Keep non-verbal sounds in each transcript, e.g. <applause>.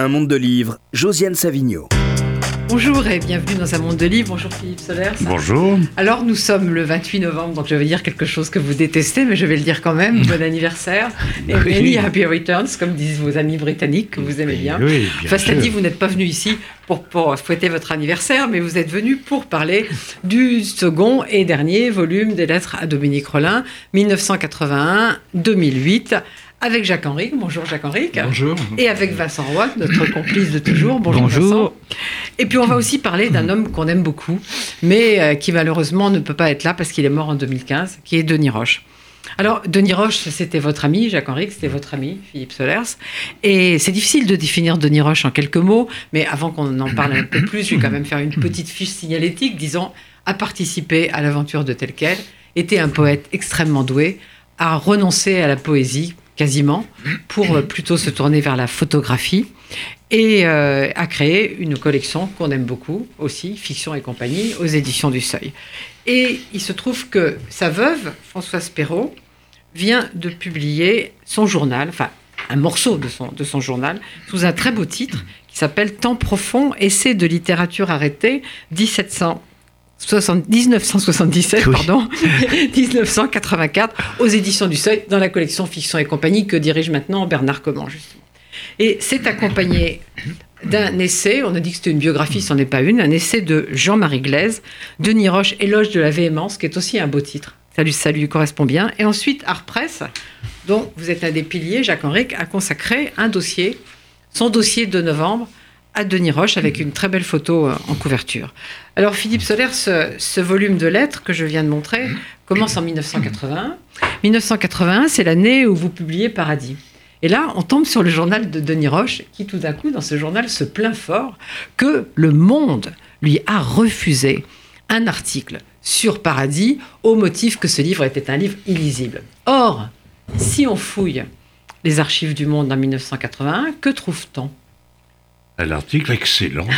Un monde de livres, Josiane Savigno. Bonjour et bienvenue dans un monde de livres. Bonjour Philippe Soler. Bonjour. Alors nous sommes le 28 novembre, donc je vais dire quelque chose que vous détestez, mais je vais le dire quand même. Bon anniversaire. Et <laughs> Oui. many happy returns, comme disent vos amis britanniques que vous aimez bien. Oui, bien Enfin, cela dit, vous n'êtes pas venu ici pour, pour fêter votre anniversaire, mais vous êtes venu pour parler du second et dernier volume des lettres à Dominique Rollin, 1981-2008, avec Jacques Henrique. Bonjour Jacques Henrique. Bonjour. Et avec Vincent Roy, notre complice de toujours. Bonjour. Bonjour. Vincent. Et puis on va aussi parler d'un homme qu'on aime beaucoup, mais euh, qui malheureusement ne peut pas être là parce qu'il est mort en 2015, qui est Denis Roche. Alors, Denis Roche, c'était votre ami, Jacques Henrique, c'était votre ami, Philippe Solers. Et c'est difficile de définir Denis Roche en quelques mots, mais avant qu'on en parle un peu plus, je vais quand même faire une petite fiche signalétique disant a participé à l'aventure de tel quel, était un poète extrêmement doué, a renoncé à la poésie, quasiment, pour euh, plutôt se tourner vers la photographie, et euh, a créé une collection qu'on aime beaucoup aussi, Fiction et compagnie, aux éditions du Seuil. Et il se trouve que sa veuve, Françoise Perrault, vient de publier son journal, enfin un morceau de son, de son journal, sous un très beau titre qui s'appelle Temps profond, essai de littérature arrêtée, 1700. 60 1977, Oui. pardon, <laughs> 1984, aux éditions du Seuil, dans la collection Fiction et compagnie que dirige maintenant Bernard Comment, justement. Et c'est accompagné d'un essai, on a dit que c'était une biographie, ce n'en est pas une, un essai de Jean-Marie Glaise, Denis Roche, Éloge de la véhémence, qui est aussi un beau titre. Ça lui, ça lui correspond bien. Et ensuite, Art Press, dont vous êtes un des piliers, Jacques Henrique, a consacré un dossier, son dossier de novembre, à Denis Roche, avec une très belle photo euh, en couverture. Alors, Philippe Soler, ce, ce volume de lettres que je viens de montrer commence en 1981. 1981, c'est l'année où vous publiez Paradis. Et là, on tombe sur le journal de Denis Roche, qui tout d'un coup, dans ce journal, se plaint fort que le Monde lui a refusé un article sur Paradis au motif que ce livre était un livre illisible. Or, si on fouille les archives du Monde en 1981, que trouve-t-on? Un article excellent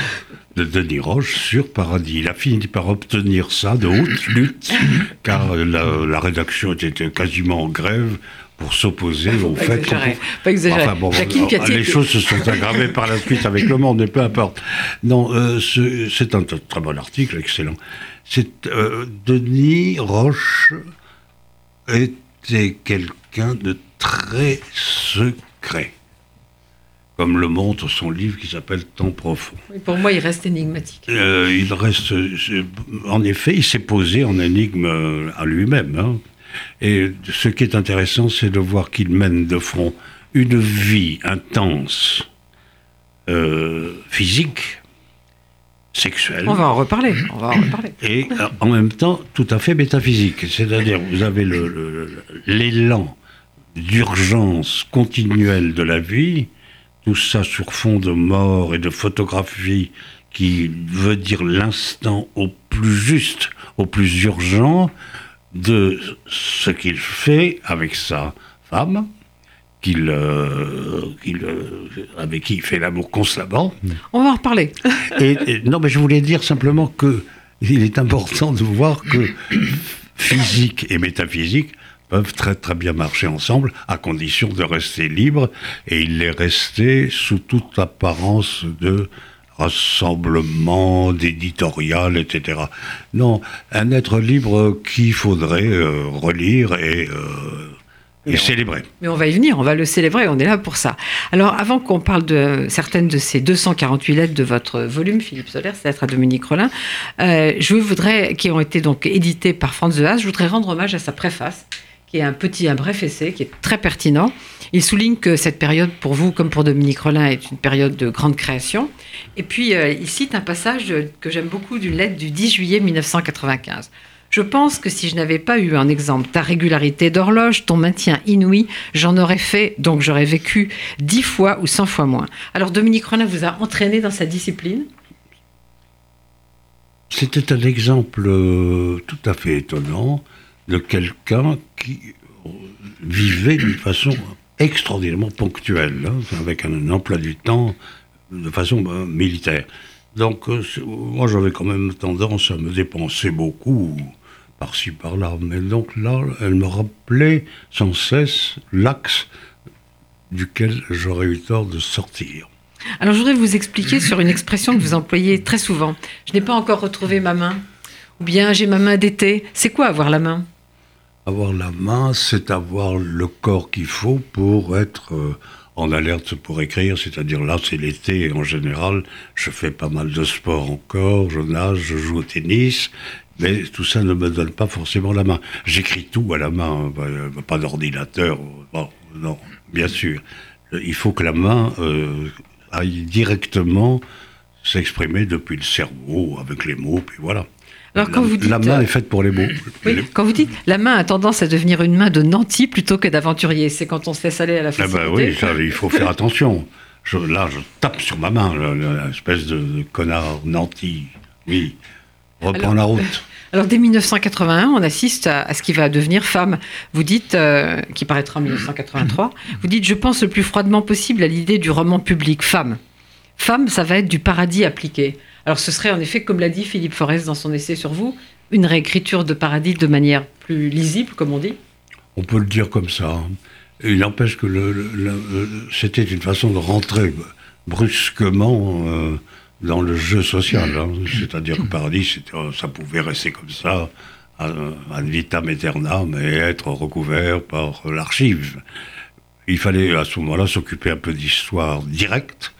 de Denis Roche sur Paradis. Il a fini par obtenir ça de haute lutte, car la, la rédaction était quasiment en grève pour s'opposer au fait exagérer. Enfin, bon, Piatti les choses se sont aggravées par la suite avec le monde, mais peu importe. Non, euh, ce- c'est un très bon article, excellent. C'est euh, Denis Roche était quelqu'un de très secret, comme le montre son livre qui s'appelle Temps profond. Oui, Pour moi, il reste énigmatique. Euh, il reste, en effet, il s'est posé en énigme euh, à lui-même. hein. Et ce qui est intéressant, c'est de voir qu'il mène de front une vie intense, euh, physique, sexuelle, On va en reparler. On va en reparler. et en même temps tout à fait métaphysique. C'est-à-dire, vous avez l'élan d'urgence continuelle de la vie, tout ça sur fond de mort et de photographie qui veut dire l'instant au plus juste, au plus urgent de ce qu'il fait avec sa femme, qu'il, euh, qu'il, euh, avec qui il fait l'amour constamment. On va en reparler. <laughs> Et, et- non, mais je voulais dire simplement que il est important de voir que physique et métaphysique peuvent très très bien marcher ensemble à condition de rester libre et il est resté sous toute apparence de rassemblement, d'éditorial, etc. Non, un être libre qu'il faudrait euh, relire et, euh, et célébrer. Mais on va y venir, on va le célébrer, on est là pour ça. Alors, avant qu'on parle de certaines de ces 248 lettres de votre volume, Philippe Soler, ces lettres à Dominique Rollin, euh, je voudrais, qui ont été donc éditées par Franz de Haas, je voudrais rendre hommage à sa préface, qui est un petit, un bref essai, qui est très pertinent. Il souligne que cette période, pour vous comme pour Dominique Rollin, est une période de grande création. Et puis, euh, il cite un passage que j'aime beaucoup d'une lettre du 10 juillet 1995. Je pense que si je n'avais pas eu en exemple ta régularité d'horloge, ton maintien inouï, j'en aurais fait, donc j'aurais vécu dix fois ou cent fois moins. Alors Dominique Rollin vous a entraîné dans sa discipline? C'était un exemple euh, tout à fait étonnant de quelqu'un qui vivait d'une façon extraordinairement ponctuelle, hein, avec un, emploi du temps de façon euh, militaire. Donc, euh, moi, j'avais quand même tendance à me dépenser beaucoup par-ci, par-là. Mais donc là, elle me rappelait sans cesse l'axe duquel j'aurais eu tort de sortir. Alors, je voudrais vous expliquer sur une expression que vous employez très souvent. Je n'ai pas encore retrouvé ma main. Ou bien j'ai ma main d'été. C'est quoi avoir la main? Avoir la main, c'est avoir le corps qu'il faut pour être euh, en alerte pour écrire. C'est-à-dire là, c'est l'été en général, je fais pas mal de sport encore, je nage, je joue au tennis. Mais tout ça ne me donne pas forcément la main. J'écris tout à la main, euh, pas d'ordinateur. Non, bien sûr. Il faut que la main euh, aille directement s'exprimer depuis le cerveau avec les mots, puis voilà. Alors, quand la, vous dites, la main est faite pour les mots. <laughs> Oui, quand vous dites la main a tendance à devenir une main de nanti plutôt que d'aventurier, c'est quand on se laisse aller à la Ah facilité. ben oui, ça, il faut faire attention. Je- là, je tape sur ma main, le- le- l'espèce de, de connard nanti. Oui, reprends Alors- la route. <laughs> Alors dès 1981, on assiste à, à ce qui va devenir femme. Vous dites, euh, qui paraîtra en 1983, vous dites, je pense le plus froidement possible à l'idée du roman public, femme. Femme, ça va être du paradis appliqué. Alors ce serait en effet, comme l'a dit Philippe Forest dans son essai sur vous, une réécriture de paradis de manière plus lisible, comme on dit. On peut le dire comme ça. hein. Il n'empêche que le- c'était une façon de rentrer brusquement euh, dans le jeu social. hein. C'est-à-dire que Paradis, euh, ça pouvait rester comme ça, euh, ad vitam aeternam, et être recouvert par l'archive. Il fallait à ce moment-là s'occuper un peu d'histoire directe.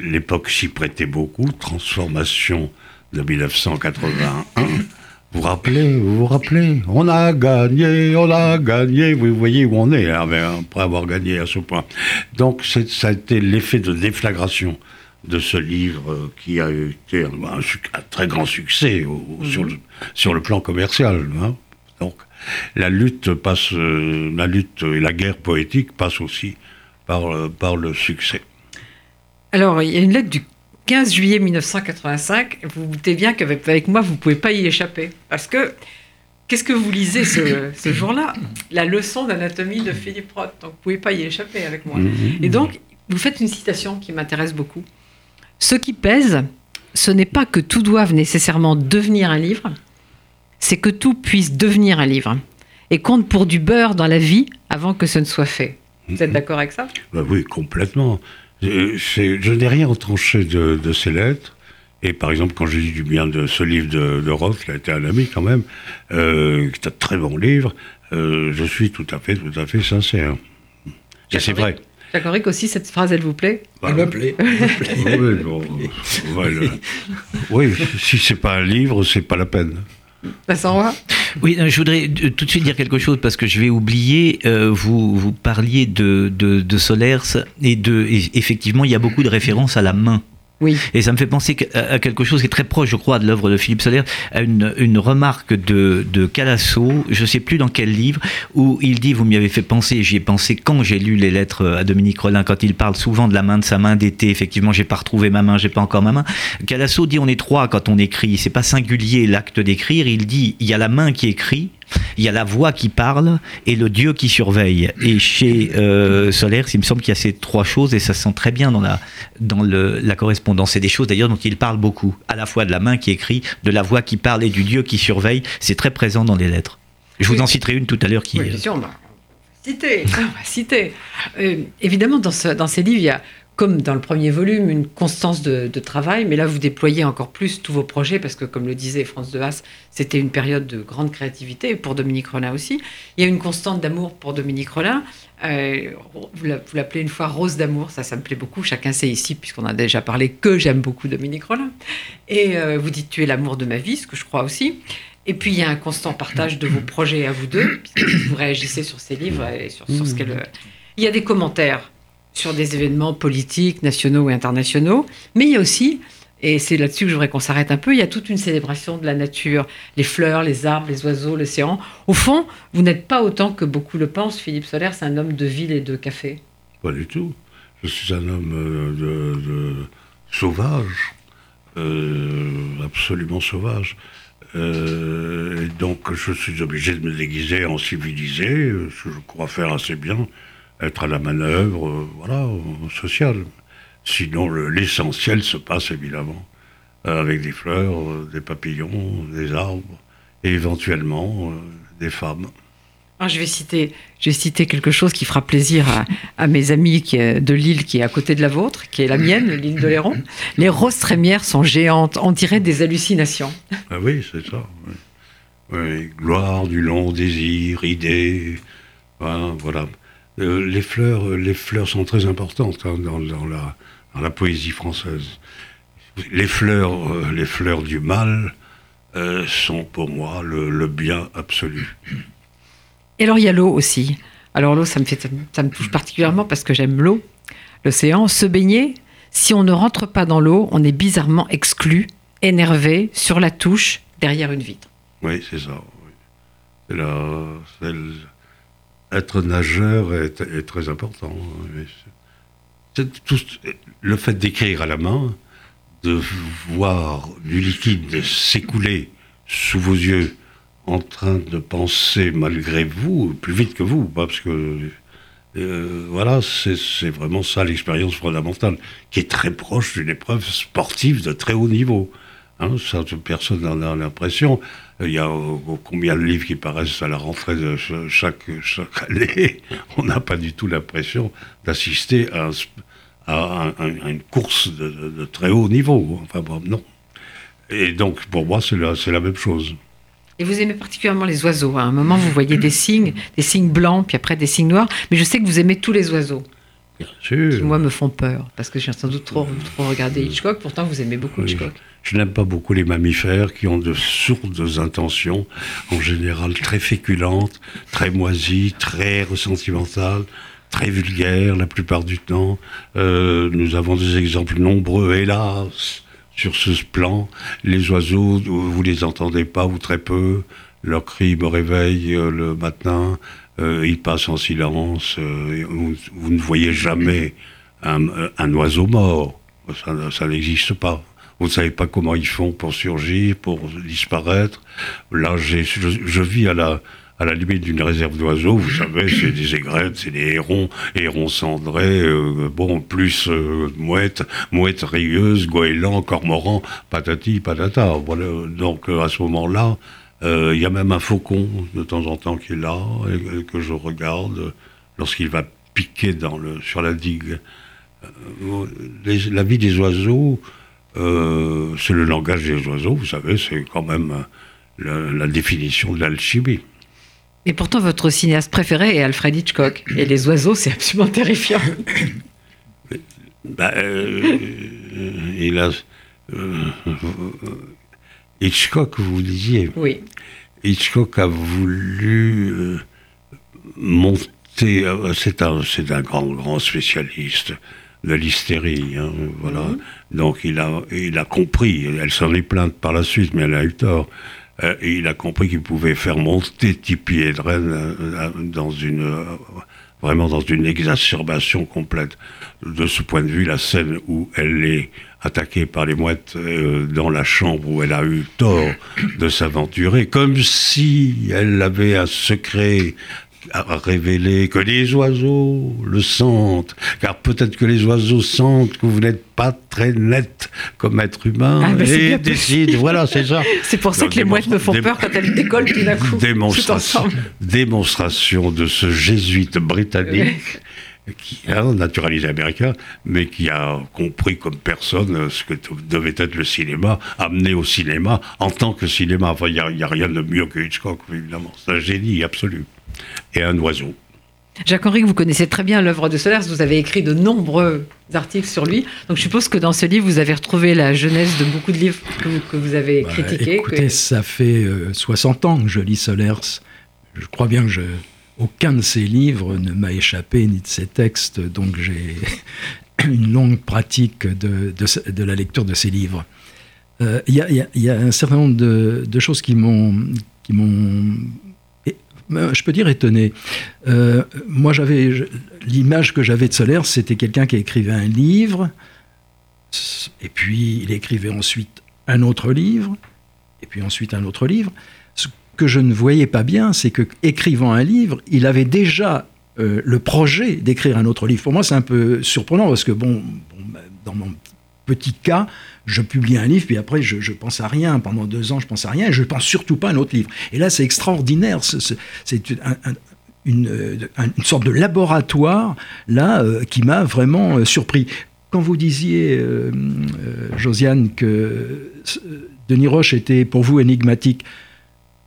L'époque s'y prêtait beaucoup. Transformation de 1981. Vous rappelez, vous vous rappelez? On a gagné, on a gagné. Vous voyez où on est hein, après avoir gagné à ce point. Donc ça a été l'effet de déflagration de ce livre euh, qui a été un, un suc- un très grand succès au- au- sur, le, sur le plan commercial. hein. Donc la lutte passe, euh, la lutte et la guerre poétique passent aussi par, euh, par le succès. Alors, il y a une lettre du 15 juillet 1985. Vous vous doutez bien qu'avec avec moi, vous ne pouvez pas y échapper. Parce que, qu'est-ce que vous lisez ce, ce <coughs> jour-là? La leçon d'anatomie de Philippe Roth. Donc, vous ne pouvez pas y échapper avec moi. Et donc, vous faites une citation qui m'intéresse beaucoup. Ce qui pèse, ce n'est pas que tout doive nécessairement devenir un livre, c'est que tout puisse devenir un livre. Et compte pour du beurre dans la vie avant que ce ne soit fait. Vous êtes d'accord avec ça? Bah oui, complètement. Euh, c'est- Je n'ai rien retranché de, de ces lettres. Et par exemple, quand j'ai dit du bien de ce livre de, de Roth, qui a été un ami quand même, euh, qui est un très bon livre, euh, je suis tout à fait, tout à fait sincère. Et c'est vrai. Jacques Henrique aussi, cette phrase, elle vous plaît? Bah, Elle me plaît. oui, bon, ouais, le- <laughs> oui, si c'est pas un livre, c'est pas la peine. Vincent Oui, je voudrais tout de suite dire quelque chose parce que je vais oublier. euh, vous, vous parliez de, de, de Solers et de. et effectivement, il y a beaucoup de références à la main. Oui. Et ça me fait penser à quelque chose qui est très proche, je crois, de l'œuvre de Philippe Soler, à une, une remarque de, de Calasso, je ne sais plus dans quel livre, où il dit, vous m'y avez fait penser, j'y ai pensé quand j'ai lu les lettres à Dominique Rollin, quand il parle souvent de la main de sa main d'été, effectivement, j'ai pas retrouvé ma main, j'ai pas encore ma main. Calasso dit, on est trois quand on écrit, c'est pas singulier l'acte d'écrire, il dit, il y a la main qui écrit, il y a la voix qui parle et le Dieu qui surveille. Et chez euh, Solaire, il me semble qu'il y a ces trois choses et ça se sent très bien dans la, dans le, la correspondance. C'est des choses d'ailleurs dont il parle beaucoup, à la fois de la main qui écrit, de la voix qui parle et du Dieu qui surveille. C'est très présent dans les lettres. Je vous Oui. en citerai une tout à l'heure qui Oui, bien sûr, on va citer. On va citer. Euh, évidemment, dans, ce- dans ces livres, il y a, comme dans le premier volume, une constance de, de travail, mais là, vous déployez encore plus tous vos projets, parce que, comme le disait France de Haas, c'était une période de grande créativité, pour Dominique Rollin aussi. Il y a une constante d'amour pour Dominique Rollin. Euh, vous l'a- vous l'appelez une fois Rose d'amour, ça, ça me plaît beaucoup. Chacun sait ici, puisqu'on a déjà parlé, que j'aime beaucoup Dominique Rollin. Et euh, vous dites, tu es l'amour de ma vie, ce que je crois aussi. Et puis, il y a un constant partage de vos projets à vous deux, puisque vous réagissez sur ces livres et sur, sur ce qu'elle... Il y a des commentaires sur des événements politiques, nationaux et internationaux, mais il y a aussi, et c'est là-dessus que je voudrais qu'on s'arrête un peu, il y a toute une célébration de la nature, les fleurs, les arbres, les oiseaux, l'océan. Au fond, vous n'êtes pas autant que beaucoup le pensent. Philippe Solaire, c'est un homme de ville et de café. Pas du tout. Je suis un homme euh, de, sauvage, euh, absolument sauvage. Euh, et donc je suis obligé de me déguiser en civilisé, ce que je crois faire assez bien, être à la manœuvre, euh, voilà, sociale. Sinon, le- l'essentiel se passe évidemment euh, avec des fleurs, euh, des papillons, des arbres, et éventuellement des femmes. Ah, je, vais citer, je vais citer quelque chose qui fera plaisir à, mes amis qui de l'île qui est à côté de la vôtre, qui est la mienne, <laughs> l'île de Léron. Les roses trémières sont géantes, on dirait des hallucinations. Ah oui, c'est ça. gloire du long désir, idée, voilà. Euh, les, fleurs, les fleurs sont très importantes hein, dans, la, dans, la, poésie française. Les fleurs, euh, les fleurs du mal euh, sont pour moi le bien absolu. Et alors il y a l'eau aussi. Alors l'eau, ça me, fait, ça me touche particulièrement parce que j'aime l'eau, l'océan. Se baigner, si on ne rentre pas dans l'eau, on est bizarrement exclu, énervé, sur la touche, derrière une vitre. Oui, c'est ça. Être nageur est, très important. Tout, le fait d'écrire à la main, de voir du liquide s'écouler sous vos yeux, en train de penser malgré vous, plus vite que vous, parce que euh, voilà, c'est vraiment ça l'expérience fondamentale, qui est très proche d'une épreuve sportive de très haut niveau. Hein, ça, personne n'en a l'impression. Il y a euh, combien de livres qui paraissent à la rentrée de chaque, chaque <laughs> année. On n'a pas du tout l'impression d'assister à, à, une course de, très haut niveau. Enfin bon, non. Et donc, pour moi, c'est la, la même chose. Et vous aimez particulièrement les oiseaux. À un moment, vous voyez des signes, des signes blancs, puis après des signes noirs. Mais je sais que vous aimez tous les oiseaux. Bien sûr. Qui, moi, me font peur. Parce que j'ai sans doute trop, trop regardé Hitchcock. Pourtant, vous aimez beaucoup Hitchcock. Je n'aime pas beaucoup les mammifères qui ont de sourdes intentions, en général très féculentes, très moisies, très ressentimentales, très vulgaires la plupart du temps. Euh, nous avons des exemples nombreux, hélas, sur ce plan. Les oiseaux, vous les entendez pas ou très peu. Leur cri me réveille euh, le matin. Euh, ils passent en silence. Vous, ne voyez jamais un, oiseau mort. Ça, n'existe pas. Vous ne savez pas comment ils font pour surgir, pour disparaître. Là, je vis à la, à la limite d'une réserve d'oiseaux, vous savez, c'est des aigrettes, c'est des hérons, hérons cendrés, euh, bon, plus euh, mouettes, mouettes rayeuses, goélands, cormorans, patati, patata. Voilà. Donc euh, à ce moment-là, il y a même un faucon de temps en temps qui est là, et, que je regarde lorsqu'il va piquer dans le, sur la digue. la vie des oiseaux, c'est le langage des oiseaux, vous savez, c'est quand même la définition de l'alchimie. Et pourtant, votre cinéaste préféré est Alfred Hitchcock. Et les oiseaux, c'est absolument terrifiant. <coughs> bah, euh, il a, euh, Hitchcock, vous disiez. Oui. Hitchcock a voulu euh, monter. C'est un, c'est un grand, grand spécialiste de l'hystérie. Hein, voilà. Mhm. Donc il a, il a compris. Elle s'en est plainte par la suite, mais elle a eu tort. Euh, et il a compris qu'il pouvait faire monter Tipi Hedren euh, dans une euh, vraiment dans une exacerbation complète. De ce point de vue, la scène où elle est attaquée par les mouettes dans la chambre où elle a eu tort de s'aventurer, comme si elle avait un secret à révéler que les oiseaux le sentent, car peut-être que les oiseaux sentent que vous n'êtes pas très net comme être humain ah, et décident, voilà, c'est ça. <laughs> C'est pour ça que les mouettes me font peur quand elles décollent tout d'un coup. <laughs> Démonstration, démonstration de ce jésuite britannique. qui est un naturalisé américain, mais qui a compris comme personne ce que devait être le cinéma, amené au cinéma en tant que cinéma. Enfin, il n'y a, a, rien de mieux que Hitchcock, évidemment. C'est un génie absolu et un oiseau. Jacques-Henri, vous connaissez très bien l'œuvre de Solers, vous avez écrit de nombreux articles sur lui. Donc je suppose que dans ce livre, vous avez retrouvé la jeunesse de beaucoup de livres que vous, avez bah, critiqués. Écoutez, ça fait 60 euh, ans que je lis Solers. Je crois bien que je, aucun de ses livres ne m'a échappé, ni de ses textes, donc j'ai <coughs> une longue pratique de, de, la lecture de ses livres. Euh, il y, a un certain nombre de, de choses qui m'ont je peux dire étonné. Euh, moi, j'avais l'image que j'avais de Solaire, c'était quelqu'un qui écrivait un livre, et puis il écrivait ensuite un autre livre, et puis ensuite un autre livre. Ce que je ne voyais pas bien, c'est que écrivant un livre, il avait déjà euh, le projet d'écrire un autre livre. Pour moi, c'est un peu surprenant parce que bon, dans mon petit cas, je publie un livre, puis après, je, je pense à rien. Pendant deux ans, je pense à rien, et je pense surtout pas à un autre livre. Et là, c'est extraordinaire. C'est une, euh, une sorte de laboratoire là euh, qui m'a vraiment euh, surpris. Quand vous disiez, euh, Josiane, que Denis Roche était pour vous énigmatique,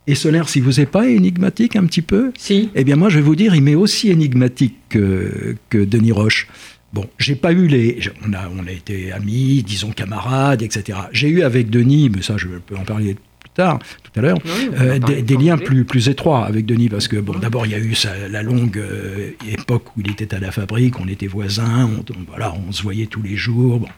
et Solaire, si vous n'êtes pas énigmatique un petit peu Si. eh bien, moi, je vais vous dire, il m'est aussi énigmatique que, que Denis Roche. Bon, j'ai pas eu les. On a, été amis, disons camarades, etc. J'ai eu avec Denis, mais ça, je peux en parler tard, tout à l'heure, Oui, euh, des, liens plus, plus étroits avec Denis, parce que, bon, d'abord, il y a eu sa- la longue euh, époque où il était à la fabrique, on était voisins, on, on- voilà, on se voyait tous les jours. Bon.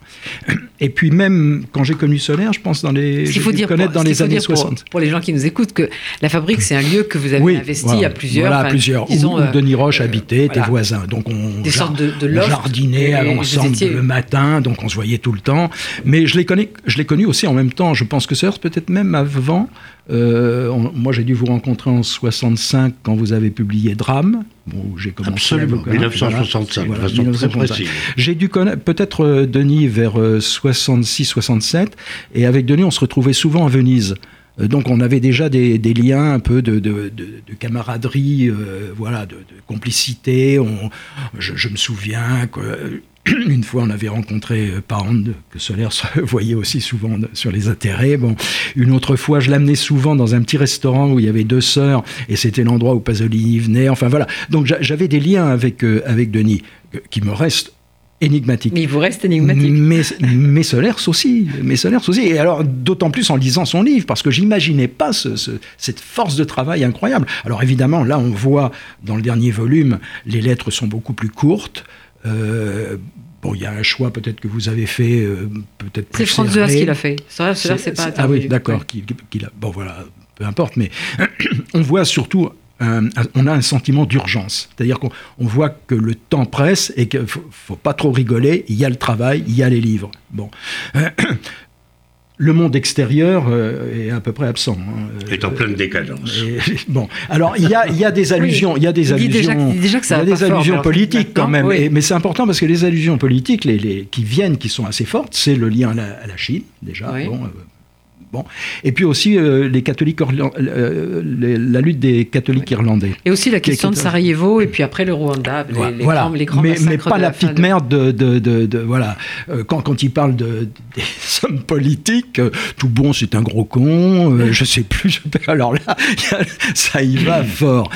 <clears throat> Et puis, même quand j'ai connu Solaire, je pense dans les. Faut dire, connaître pour, dans les années dire pour- 60. Pour, les gens qui nous écoutent, que la fabrique, c'est un lieu que vous avez Oui, investi voilà. à plusieurs. Voilà, enfin, plusieurs. disons, où, où euh, Denis Roche habitait, était voilà. voisin. Donc on, Des jar- sortes de- de on jardinait à l'ensemble étiez- le matin, donc on se voyait tout le temps. Mais je l'ai connu, je connu aussi en même temps. Je pense que c'est peut-être même avant. Euh, on- moi, j'ai dû vous rencontrer en 65 quand vous avez publié Drame. Bon, j'ai commencé Absolument, vous connaître. 1965, Voilà, de façon très 1965. précise. J'ai dû connaître peut-être euh, Denis vers 66-67, et avec Denis, on se retrouvait souvent à Venise. Euh, Donc on avait déjà des, des liens un peu de, de- de- de camaraderie, euh, voilà, de, complicité. On- je, je me souviens que euh, <clears throat> une fois on avait rencontré euh, Pound, que Solaire se <laughs> voyait aussi souvent sur les intérêts. Bon, une autre fois, je l'amenais souvent dans un petit restaurant où il y avait deux sœurs, et c'était l'endroit où Pasolini venait. Enfin voilà. Donc j'a- j'avais des liens avec euh, avec Denis euh, qui me restent énigmatiques. Mais il vous reste énigmatique. Mais, mais Solers aussi, mais Solers aussi. Et alors, d'autant plus en lisant son livre, parce que j'imaginais pas ce- ce- cette force de travail incroyable. Alors évidemment, là, on voit dans le dernier volume, les lettres sont beaucoup plus courtes. Euh, bon, il y a un choix peut-être que vous avez fait, euh, peut-être plus C'est Franz qui l'a fait. Ça, c'est c'est pas Ah oui, d'accord. bon, voilà, peu importe. Mais <clears throat> on voit surtout. un- un- on a un sentiment d'urgence. C'est-à-dire qu'on on voit que le temps presse et qu'il ne faut, faut pas trop rigoler. Il y a le travail, il y a les livres. Bon. <clears throat> Le monde extérieur euh, est à peu près absent. hein. est en pleine décadence. Et- <laughs> bon, alors il y a, il y a des <laughs> allusions, il y a des Il dit déjà- allusions, il dit déjà que ça il y a des allusions politiques quand même. oui. Et- mais c'est important parce que les allusions politiques, les, les- qui viennent, qui sont assez fortes, c'est le lien à la, à la Chine déjà. Oui. Bon, euh, bon. Et puis aussi euh, les catholiques, euh, les- la lutte des catholiques irlandais. Et aussi la question de Sarajevo et puis après le Rwanda, les, les voilà, grands, les grands mais, pas de la, fin petite de- merde de, de, de- de- voilà. Euh, quand, quand il parle de, des <laughs> hommes politiques, tout bon, c'est un gros con. je sais plus. <laughs> Alors là, <laughs> ça y va fort.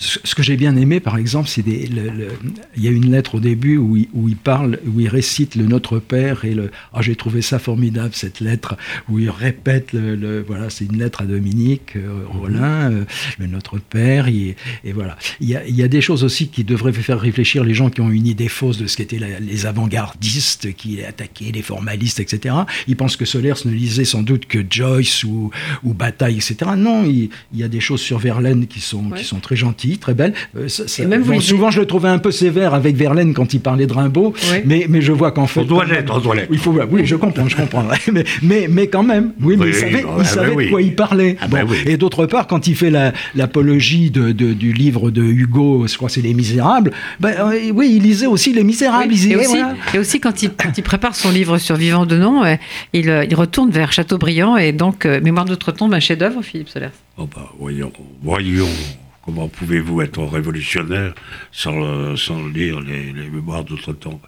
Ce que j'ai bien aimé, par exemple, c'est des. le- le- il y a une lettre au début où il, où il parle, où il récite le Notre Père et le. Ah, j'ai trouvé ça formidable cette lettre où il répète le. le- voilà, c'est une lettre à Dominique euh, Rollin, euh, le Notre Père. il- et voilà. Il y, a, il y a des choses aussi qui devraient faire réfléchir les gens qui ont une idée fausse de ce qu'étaient les avant-gardistes, qui attaquaient les formalistes, etc. Ils pensent que Solers ne lisait sans doute que Joyce ou, ou Bataille, etc. Non, il, il y a des choses sur Verlaine qui sont, Ouais. qui sont très gentilles, très belles. Euh, ça- ça- Et même bon, souvent, je le trouvais un peu sévère avec Verlaine quand il parlait de Rimbaud, mais, mais je vois qu'en fait... On doit l'être, on doit l'être. il faut, oui, je comprends, je comprends. <laughs> mais, mais, mais quand même, oui, mais Oui, il savait, il ah, savait bah de quoi il parlait. Ah, bah Bon. Et d'autre part, quand il fait la- l'apologie de, de- du livre de Hugo, je crois que c'est Les Misérables, ben, euh, oui, il lisait aussi Les Misérables. Oui, il disait, et, aussi, voilà. et aussi, quand il, quand il prépare son livre sur Vivant de nom, euh, il, il retourne vers Chateaubriand et donc euh, Mémoire d'outre-tombe, un chef-d'œuvre, Philippe Solers. Oh bah, voyons, voyons, comment pouvez-vous être révolutionnaire sans, sans lire les, les mémoires d'outre-tombe?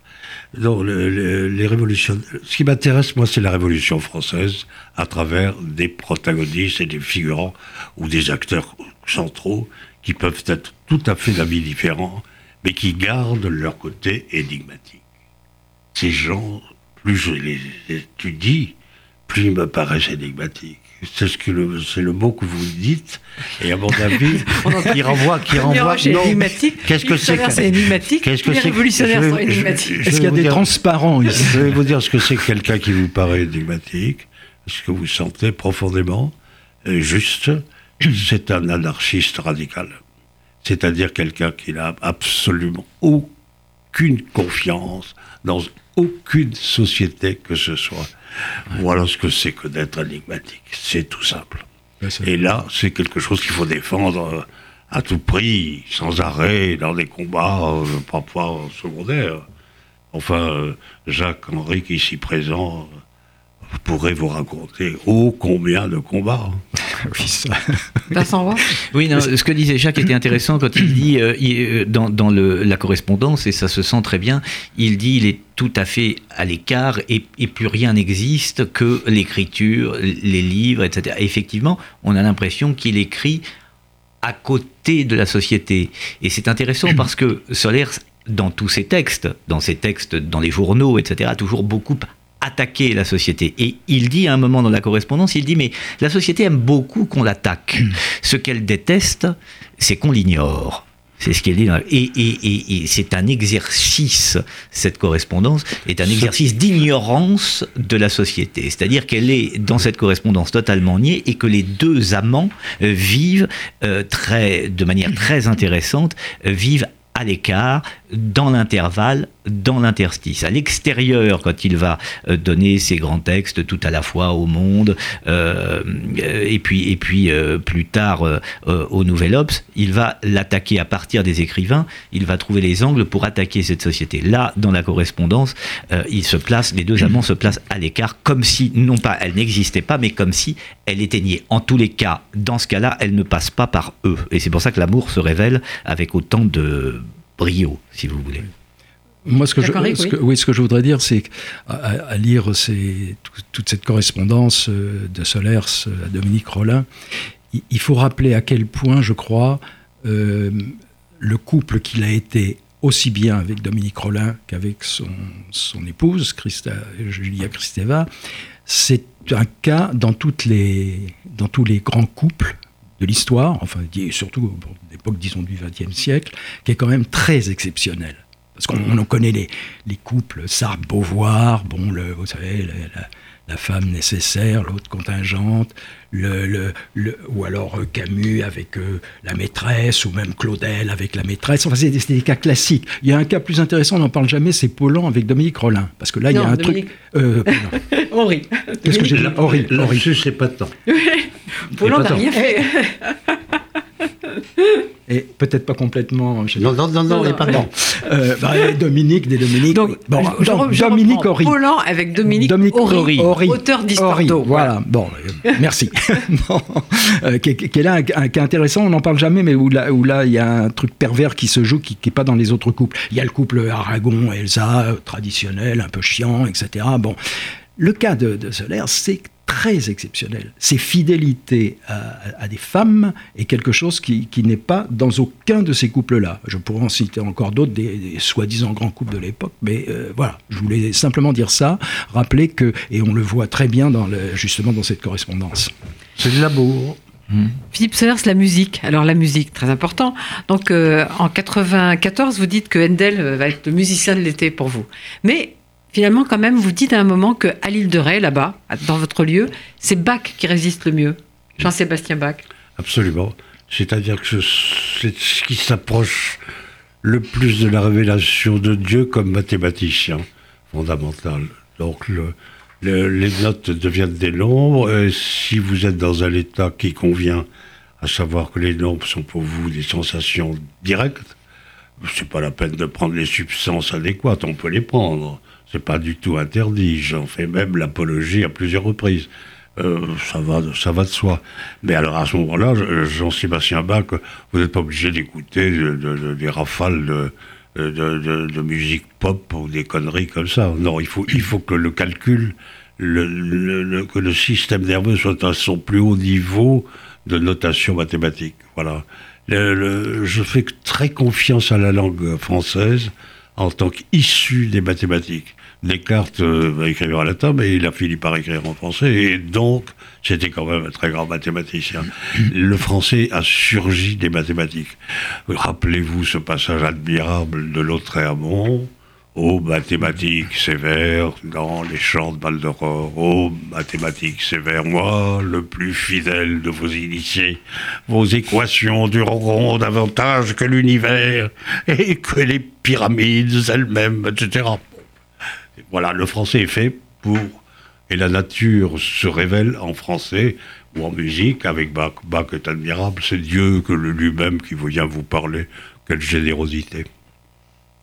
Non, le- le- les révolutionnaires. Ce qui m'intéresse, moi, c'est la Révolution française à travers des protagonistes et des figurants ou des acteurs centraux qui peuvent être tout à fait d'avis différents, mais qui gardent leur côté énigmatique. Ces gens, plus je les étudie, plus ils me paraissent énigmatiques. C'est ce que le, c'est le mot que vous dites, et à mon avis, <laughs> qui renvoie, qui renvoie. c'est non. énigmatique. Qu'est-ce que c'est que- énigmatique. Qu'est-ce que c'est que- révolutionnaires je vais- sont je- énigmatiques. je- Est-ce qu'il y a des dire- transparents ici Je vais vous dire ce que c'est que quelqu'un qui vous paraît énigmatique, ce que vous sentez profondément, et juste, c'est un anarchiste radical. C'est-à-dire quelqu'un qui n'a absolument aucune confiance dans aucune société que ce soit. Voilà ce que c'est que d'être énigmatique. C'est tout simple. Et là, c'est quelque chose qu'il faut défendre euh, à tout prix, sans arrêt, dans des combats, euh, parfois secondaires. Enfin, euh, Jacques Henri, qui est ici présent, je pourrais vous raconter ô combien de combats. <laughs> Oui, ça. Vincent Roy <laughs> Oui, non, ce que disait Jacques était intéressant quand il dit, euh, il, euh, dans, dans le- la correspondance, et ça se sent très bien, il dit il est tout à fait à l'écart et, et plus rien n'existe que l'écriture, les livres, etc. Et effectivement, on a l'impression qu'il écrit à côté de la société. Et c'est intéressant parce que Solers, dans tous ses textes, dans ses textes, dans les journaux, etc., a toujours beaucoup attaqué la société. Et il dit à un moment dans la correspondance, il dit, mais la société aime beaucoup qu'on l'attaque. Ce qu'elle déteste, c'est qu'on l'ignore. C'est ce qu'il dit. et- et- et c'est un exercice, cette correspondance est un exercice d'ignorance de la société. C'est-à-dire qu'elle est dans cette correspondance totalement niée et que les deux amants euh, vivent euh, très, de manière <coughs> très intéressante, euh, vivent à l'écart, dans l'intervalle, dans l'interstice. À l'extérieur, quand il va euh, donner ses grands textes, tout à la fois au Monde, euh, et puis, et puis euh, plus tard euh, au Nouvel Obs, il va l'attaquer à partir des écrivains, il va trouver les angles pour attaquer cette société. Là, dans la correspondance, il se place, les deux amants se placent à l'écart, comme si, non pas elle n'existait pas, mais comme si elle était niée. En tous les cas, dans ce cas-là, elle ne passe pas par eux. Et c'est pour ça que l'amour se révèle avec autant de brio, si vous voulez. Moi, ce que, je, ce oui. que- oui, ce que je voudrais dire, c'est qu'à à, à lire ces- tout- toute cette correspondance euh, de Solers à Dominique Rollin, il, il faut rappeler à quel point, je crois, euh, le couple qu'il a été aussi bien avec Dominique Rollin qu'avec son, son épouse, Christa, Julia Kristeva, c'est un cas dans, toutes les, dans tous les grands couples de l'histoire, enfin, surtout pour l'époque, disons, du XXe siècle, qui est quand même très exceptionnel. Parce qu'on on en connaît les, les couples, Sartre, Beauvoir, bon, le, vous savez, la- la femme nécessaire, l'autre contingente, le, le- le- ou alors euh, Camus avec euh, la maîtresse, ou même Claudel avec la maîtresse. Enfin, c'est des, cas classiques. Il y a un cas plus intéressant, on n'en parle jamais, c'est Paulan avec Dominique Rollin. Parce que là, il y a un Dominique. truc. Euh. Henri. <laughs> Qu'est-ce que j'ai dit Henri, Là, Henri. c'est pas de temps. <laughs> N'a rien fait. <laughs> Et peut-être pas complètement. je- Non, non, non, non, Non, non. pas temps. Euh, bah, Dominique, des Dominique. Donc, bon, je, je donc, re- je Dominique. Horry. Paulan avec Dominique, Dominique Horry, Horry. auteur d'eau. Voilà, bon, euh, merci. <laughs> Bon, euh, qui, est- qui est là, un cas intéressant, on n'en parle jamais, mais où là, où là, il y a un truc pervers qui se joue, qui n'est pas dans les autres couples. Il y a le couple Aragon, Elsa, euh, traditionnel, un peu chiant, etc. Bon, le cas de, de Soler, c'est très exceptionnel. Ses fidélités à, à des femmes est quelque chose qui, qui n'est pas dans aucun de ces couples-là. Je pourrais en citer encore d'autres, des, des soi-disant grands couples de l'époque, mais euh, voilà, je voulais simplement dire ça, rappeler que, et on le voit très bien dans le, justement dans cette correspondance. C'est de l'amour. Philippe Solers, la musique. Alors la musique, très important. Donc euh, en 94, vous dites que Handel va être le musicien de l'été pour vous. Mais finalement, quand même, vous dites à un moment que à l'île de Ré, là-bas, dans votre lieu, c'est Bach qui résiste le mieux. Jean-Sébastien Bach. Absolument. C'est-à-dire que c'est ce qui s'approche le plus de la révélation de Dieu comme mathématicien fondamental. Donc le- le- les notes deviennent des nombres. Si vous êtes dans un état qui convient, à savoir que les nombres sont pour vous des sensations directes, c'est pas la peine de prendre les substances adéquates. On peut les prendre. C'est pas du tout interdit. J'en fais même l'apologie à plusieurs reprises. Euh, ça va, ça va de soi. Mais alors à ce moment-là, je- Jean-Sébastien Bach, vous n'êtes pas obligé d'écouter de- de- de- des rafales de, musique pop ou des conneries comme ça. Non, il faut, il faut que le calcul, que le système nerveux soit à son plus haut niveau de notation mathématique. Voilà. Je fais très confiance à la langue française en tant qu'issue des mathématiques. Descartes euh, va écrire en latin, mais il a fini par écrire en français, et donc c'était quand même un très grand mathématicien. Le français a surgi des mathématiques. Rappelez-vous ce passage admirable de Lautréamont. Ô mathématiques sévères, dans les champs de Baldoror, ô mathématiques sévères, moi, le plus fidèle de vos initiés, vos équations dureront davantage que l'univers et que les pyramides elles-mêmes, etc. Voilà, le français est fait pour. Et la nature se révèle en français ou en musique avec Bach. Bach est admirable, c'est Dieu que lui-même qui vient vous parler. Quelle générosité.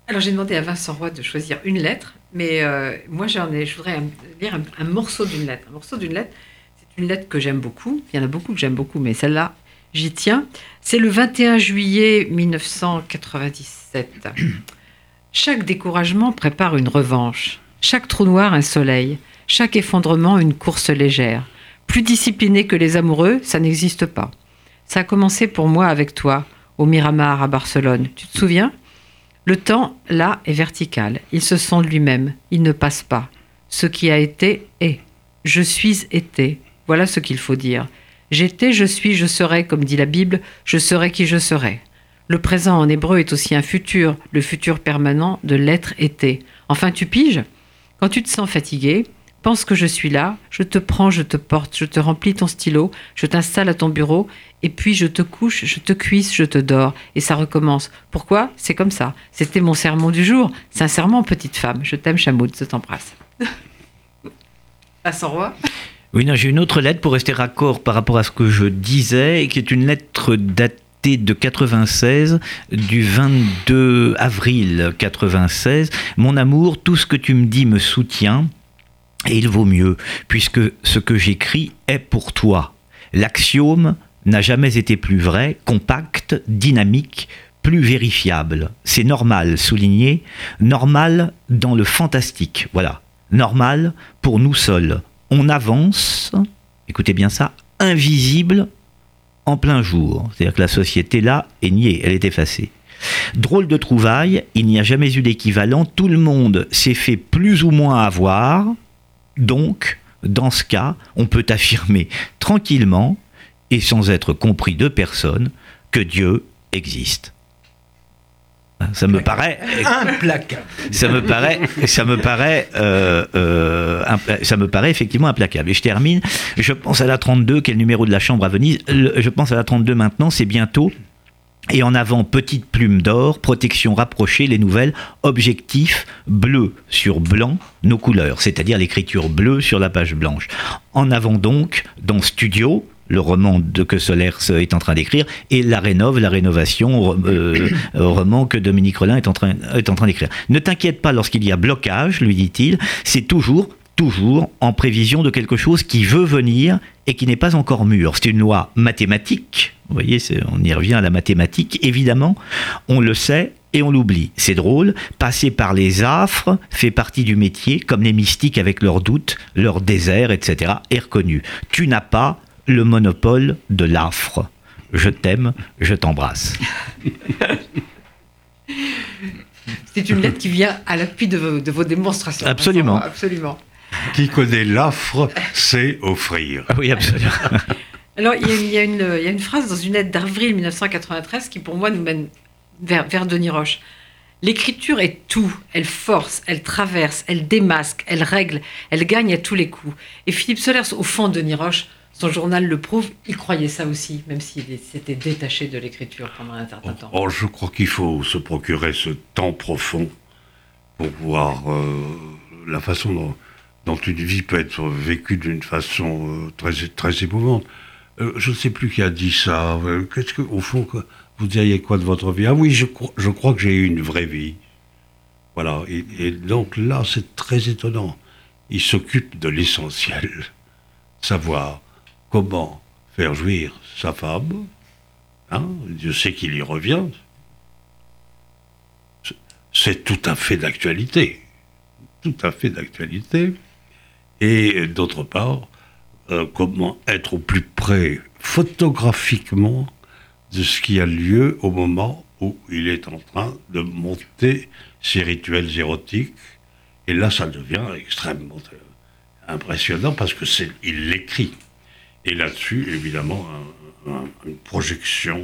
Alors j'ai demandé à Vincent Roy de choisir une lettre mais euh, moi j'en ai, je voudrais lire un, un morceau d'une lettre. Un morceau d'une lettre, c'est une lettre que j'aime beaucoup. Il y en a beaucoup que j'aime beaucoup, mais celle-là, j'y tiens. C'est le 21 juillet 1997. Chaque découragement prépare une revanche. Chaque trou noir un soleil. Chaque effondrement une course légère. Plus discipliné que les amoureux, ça n'existe pas. Ça a commencé pour moi avec toi, au Miramar à Barcelone. Tu te souviens? Le temps, là, est vertical. Il se sent lui-même. Il ne passe pas. Ce qui a été est. Je suis été. Voilà ce qu'il faut dire. J'étais, je suis, je serai, comme dit la Bible, je serai qui je serai. Le présent en hébreu est aussi un futur, le futur permanent de l'être été. Enfin, tu piges? Quand tu te sens fatigué, pense que je suis là, je te prends, je te porte, je te remplis ton stylo, je t'installe à ton bureau, et puis je te couche, je te cuisse, je te dors, et ça recommence. Pourquoi? C'est comme ça. C'était mon sermon du jour. Sincèrement, petite femme, je t'aime, Chamoud, je t'embrasse. <laughs> à son roi? Oui, non, j'ai une autre lettre pour rester raccord par rapport à ce que je disais, et qui est une lettre datée de 96, du 22 avril 96. Mon amour, tout ce que tu me dis me soutient, et il vaut mieux, puisque ce que j'écris est pour toi. L'axiome n'a jamais été plus vrai, compact, dynamique, plus vérifiable. C'est normal, souligné, normal dans le fantastique. Voilà, normal pour nous seuls. On avance, écoutez bien ça, invisible en plein jour. C'est-à-dire que la société là est niée, elle est effacée. Drôle de trouvaille, il n'y a jamais eu d'équivalent, tout le monde s'est fait plus ou moins avoir, donc, dans ce cas, on peut affirmer tranquillement et sans être compris de personne que Dieu existe. Ça me paraît implacable. Ça me paraît, ça me paraît, euh, euh, ça me paraît effectivement implacable. Et je termine. Je pense à la 32, qui est le numéro de la chambre à Venise. je pense à la 32 maintenant. C'est bientôt. Et en avant, petite plume d'or, protection rapprochée, les nouvelles, objectif bleu sur blanc, nos couleurs, c'est-à-dire l'écriture bleue sur la page blanche. En avant donc, dans Studio, le roman que Solers est en train d'écrire, et la la rénovation, euh, <coughs> roman que Dominique Rollin est en train, est en train d'écrire. Ne t'inquiète pas lorsqu'il y a blocage, lui dit-il, c'est toujours, toujours en prévision de quelque chose qui veut venir et qui n'est pas encore mûr. C'est une loi mathématique, vous voyez, on y revient à la mathématique, évidemment, on le sait, et on l'oublie. C'est drôle, passer par les affres fait partie du métier, comme les mystiques avec leurs doutes, leurs déserts, etc., est reconnu. Tu n'as pas le monopole de l'affre. Je t'aime, je t'embrasse. <laughs> C'est une lettre qui vient à l'appui de vos, de vos démonstrations. Absolument. Absolument. Qui connaît l'affre, c'est offrir. Oui, absolument. <laughs> Alors, il y, a, une, il y, a une, phrase dans une lettre d'avril 1993 qui, pour moi, nous mène vers, vers Denis Roche. L'écriture est tout. Elle force, elle traverse, elle démasque, elle règle, elle gagne à tous les coups. Et Philippe Solers, au fond, Denis Roche, son journal le prouve, il croyait ça aussi, même s'il s'était détaché de l'écriture pendant un certain temps. Oh, je crois qu'il faut se procurer ce temps profond pour voir euh, la façon dont, dont, une vie peut être vécue d'une façon euh, très, très émouvante. Euh, je ne sais plus qui a dit ça. Qu'est-ce que, au fond, vous diriez quoi de votre vie? Ah oui, je, je crois que j'ai eu une vraie vie. Voilà. Et, et donc là, c'est très étonnant. Il s'occupe de l'essentiel. Savoir comment faire jouir sa femme. Hein, Dieu sait qu'il y revient. C'est tout à fait d'actualité. Tout à fait d'actualité. Et d'autre part, euh, comment être au plus près photographiquement de ce qui a lieu au moment où il est en train de monter ses rituels érotiques. Et là, ça devient extrêmement euh, impressionnant parce que c'est il l'écrit. Et là-dessus, évidemment, une projection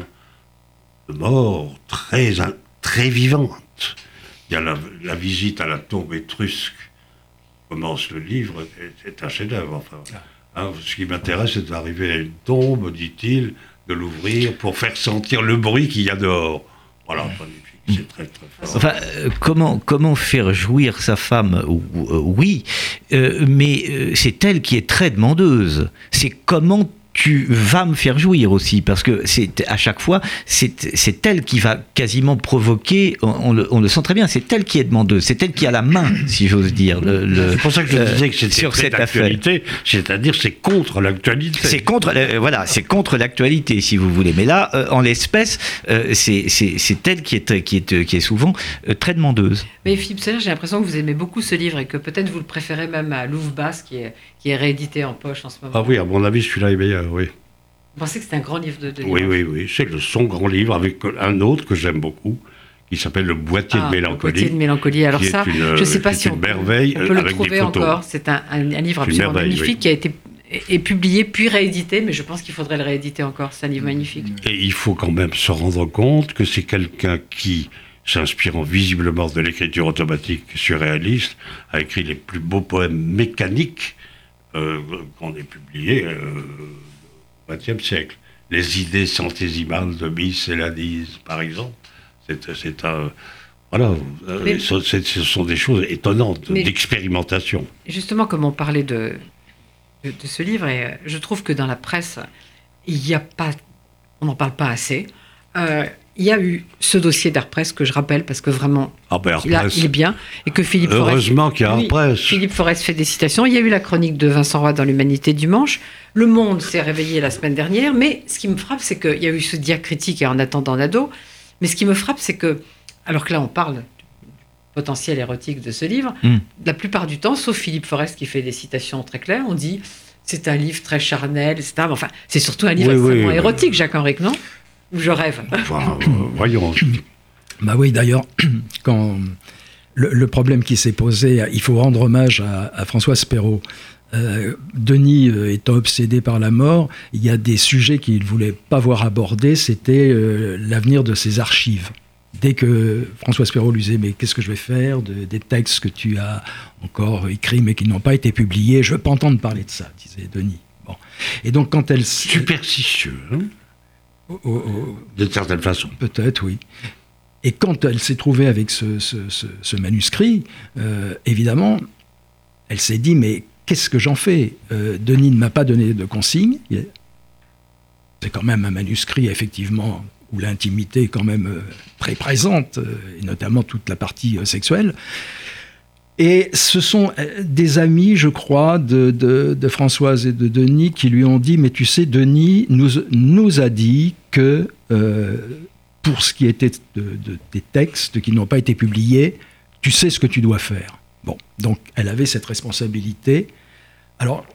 de mort très, très vivante. Il y a la, visite à la tombe étrusque commence le livre, c'est un chef-d'œuvre. Enfin, hein, ce qui m'intéresse, c'est d'arriver à une tombe, dit-il, de l'ouvrir pour faire sentir le bruit qu'il y a dehors. Voilà, Enfin, euh, comment, comment faire jouir sa femme euh, Oui, euh, mais c'est elle qui est très demandeuse. C'est comment tu vas me faire jouir aussi, parce que c'est à chaque fois, c'est elle qui va quasiment provoquer, on, le, on, le, sent très bien, c'est elle qui est demandeuse, c'est elle qui a la main, si j'ose dire. c'est pour ça que je euh, disais que c'était sur cette actualité, c'est-à-dire c'est contre l'actualité. C'est contre, euh, voilà, c'est contre l'actualité, si vous voulez. Mais là, euh, en l'espèce, c'est elle qui est, qui est, qui est souvent très demandeuse. Mais Philippe Seller, j'ai l'impression que vous aimez beaucoup ce livre et que peut-être vous le préférez même à Louvre Basse, qui est, qui est réédité en poche en ce moment. Ah oui, à mon avis, celui-là est meilleur, oui. Vous pensez que c'est un grand livre de, de Oui, oui, oui. C'est son grand livre avec un autre que j'aime beaucoup qui s'appelle Le Boîtier de Mélancolie. Le Boîtier de Mélancolie. Alors ça, je ne sais pas si on, merveille on peut le trouver encore. C'est un, un, livre absolument magnifique qui a été est publié puis réédité, mais je pense qu'il faudrait le rééditer encore. C'est un livre magnifique. Et il faut quand même se rendre compte que c'est quelqu'un qui, s'inspirant visiblement de l'écriture automatique surréaliste, a écrit les plus beaux poèmes mécaniques qu'on ait publiés euh, au XXe siècle. Les idées centésimales de Miss et Ladise, par exemple. C'est un. Voilà, euh, ce sont des choses étonnantes d'expérimentation. Justement, comme on parlait de, de, ce livre, et euh, je trouve que dans la presse, il n'y a pas. On n'en parle pas assez. Euh, il y a eu ce dossier d'Arpresse que je rappelle parce que vraiment ah ben, il, est bien et que Philippe heureusement qu'il y a Arpresse. Philippe Forest fait des citations. Il y a eu la chronique de Vincent Roy dans l'Humanité du Manche. Le Monde s'est réveillé la semaine dernière, mais ce qui me frappe, c'est qu'il y a eu ce diacritique et en attendant Nado. Mais ce qui me frappe, c'est que, alors que là, on parle du potentiel érotique de ce livre, hmm. la plupart du temps, sauf Philippe Forest qui fait des citations très claires, on dit c'est un livre très charnel, etc. Enfin, c'est surtout un livre extrêmement érotique, Jacques Henrique, non? Je rêve enfin, euh, Voyons. <coughs> bah oui, d'ailleurs, <clears throat> quand le, problème qui s'est posé, il faut rendre hommage à, à François Perrault. Euh, Denis euh, étant obsédé par la mort, il y a des sujets qu'il ne voulait pas voir abordés, c'était euh, l'avenir de ses archives. Dès que François Perrault lui disait Mais qu'est-ce que je vais faire des textes que tu as encore écrits mais qui n'ont pas été publiés? Je ne veux pas entendre parler de ça, disait Denis. Bon. Et donc, quand elle. Superstitieux, hein De certaine façon. Peut-être, oui. Et quand elle s'est trouvée avec ce, manuscrit, évidemment, elle s'est dit Mais qu'est-ce que j'en fais? Euh, Denis ne m'a pas donné de consigne. C'est quand même un manuscrit, effectivement, où l'intimité est quand même euh, très présente, euh, et notamment toute la partie sexuelle. Et ce sont des amis, je crois, de, Françoise et de Denis qui lui ont dit, mais tu sais, Denis nous, a dit que pour ce qui était des textes qui n'ont pas été publiés, tu sais ce que tu dois faire. Bon, donc elle avait cette responsabilité. Alors,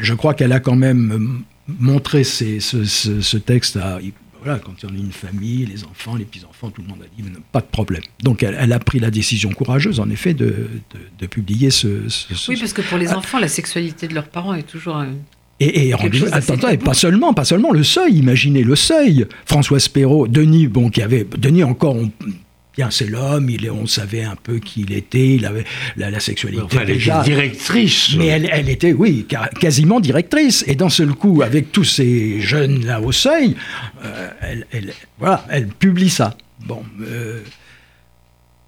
je crois qu'elle a quand même montré ce, texte à. Voilà, quand il y a une famille, les enfants, les petits-enfants, tout le monde a dit pas de problème. Donc elle, a pris la décision courageuse, en effet, de, publier ce, Oui, parce que pour les enfants, la sexualité de leurs parents est toujours. Et, et, attends, et pas seulement, pas seulement le seuil. Imaginez le seuil. François Perrault, Denis, bon, qui avait Denis encore, Bien, c'est l'homme, il, on savait un peu qui il était, il avait la, sexualité. Enfin, elle était directrice. Mais elle, était, oui, quasiment directrice. Et d'un seul coup, avec tous ces jeunes là au seuil, euh, elle, voilà, elle publie ça. Bon, euh,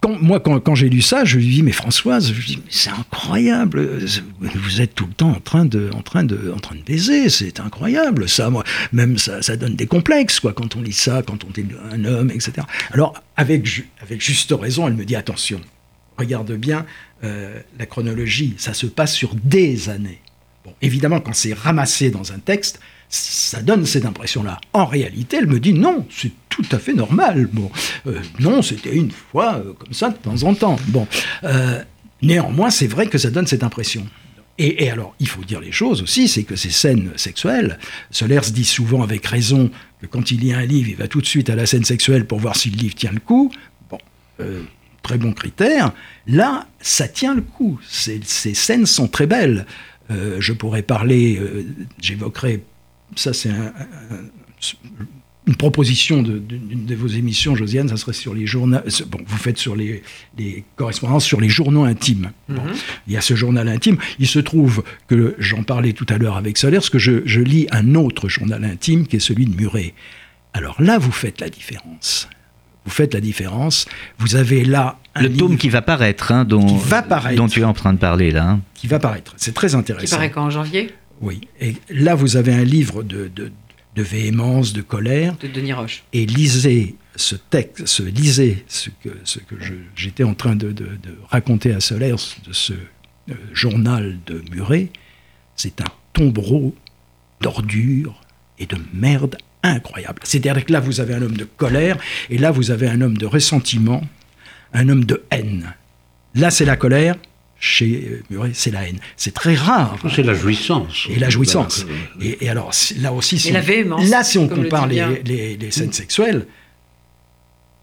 moi, quand, j'ai lu ça, je lui dis, mais Françoise, c'est incroyable, vous êtes tout le temps en train de, en train de, en train de baiser, c'est incroyable, ça, moi, même ça, ça donne des complexes, quoi, quand on lit ça, quand on est un homme, etc. Alors, avec, avec juste raison, elle me dit, attention, regarde bien euh, la chronologie, ça se passe sur des années. Bon, évidemment, quand c'est ramassé dans un texte, ça donne cette impression-là. En réalité, elle me dit non, c'est tout à fait normal. Bon, euh, non, c'était une fois euh, comme ça de temps en temps. Bon, euh, néanmoins, c'est vrai que ça donne cette impression. Et, alors, il faut dire les choses aussi, c'est que ces scènes sexuelles, Solers dit souvent avec raison que quand il lit un livre, il va tout de suite à la scène sexuelle pour voir si le livre tient le coup. Bon, très bon critère. Là, ça tient le coup. Ces, ces scènes sont très belles. je pourrais parler, j'évoquerai ça c'est une proposition d'une de, vos émissions, Josiane, ça serait sur les journaux. Bon, vous faites sur les, correspondances sur les journaux intimes. Mhm. il y a ce journal intime. Il se trouve que j'en parlais tout à l'heure avec Solaire, parce que je, lis un autre journal intime qui est celui de Muret. Alors là, vous faites la différence. Vous faites la différence. Vous avez là un le tome qui va paraître, hein, dont, va paraître, dont tu es en train de parler là. Hein. Qui va paraître. C'est très intéressant. Qui paraît quand en janvier? Oui. Et là, vous avez un livre de, de, de véhémence, de colère. De Denis Roche. Et lisez ce texte, ce, lisez ce que, ce que j'étais en train de, de- raconter à Solers de ce euh, journal de Muret. C'est un tombereau d'ordures et de merde incroyable. C'est-à-dire que là, vous avez un homme de colère, et là, vous avez un homme de ressentiment, un homme de haine. Là, c'est la colère, chez euh, Muret, c'est la haine. C'est très rare. C'est la jouissance. Et la jouissance. Et, et alors, là aussi, si Et la on- véhémence, là, si on le compare les, bien. les- les scènes sexuelles,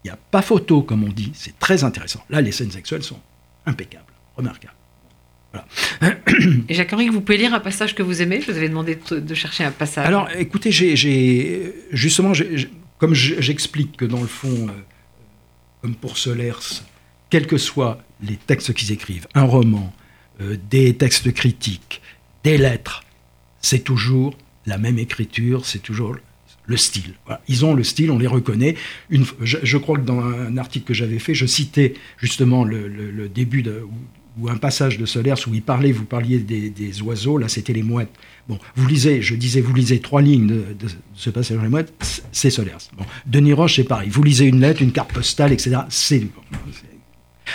il n'y a pas photo, comme on dit. C'est très intéressant. Là, les scènes sexuelles sont impeccables, remarquables. <clears throat> Et Jacques-Henri, vous pouvez lire un passage que vous aimez? Je vous avais demandé de, de chercher un passage. Alors, écoutez, j'ai- justement, comme je- j'explique que dans le fond, euh, comme pour Solers, quels que soient les textes qu'ils écrivent, un roman, euh, des textes critiques, des lettres, c'est toujours la même écriture, c'est toujours le style. Ils ont le style, on les reconnaît. Je, crois que dans un article que j'avais fait, je citais justement le, début ou, un passage de Solers où il parlait, vous parliez des, oiseaux, là c'était les mouettes. Bon, vous lisez, je disais, vous lisez trois lignes de, ce passage sur les mouettes, c'est Solers. Bon, Denis Roche, c'est pareil. Vous lisez une lettre, une carte postale, etc. C'est du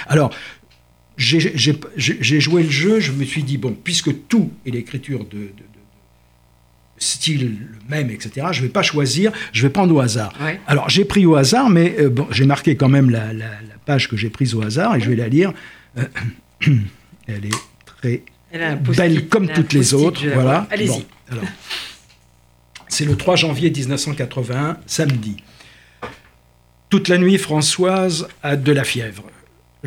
Alors, j'ai joué le jeu, je me suis dit, bon, puisque tout est l'écriture de, de- de- de style le même, etc., je ne vais pas choisir, je vais prendre au hasard. Ouais. Alors, j'ai pris au hasard, mais euh, bon, j'ai marqué quand même la, la- la page que j'ai prise au hasard et je vais la lire. Euh, <coughs> elle est très Elle a belle comme elle a un toutes les autres. Voilà. Allez-y. Bon, alors. C'est le 3 janvier 1981, samedi. Toute la nuit, Françoise a de la fièvre.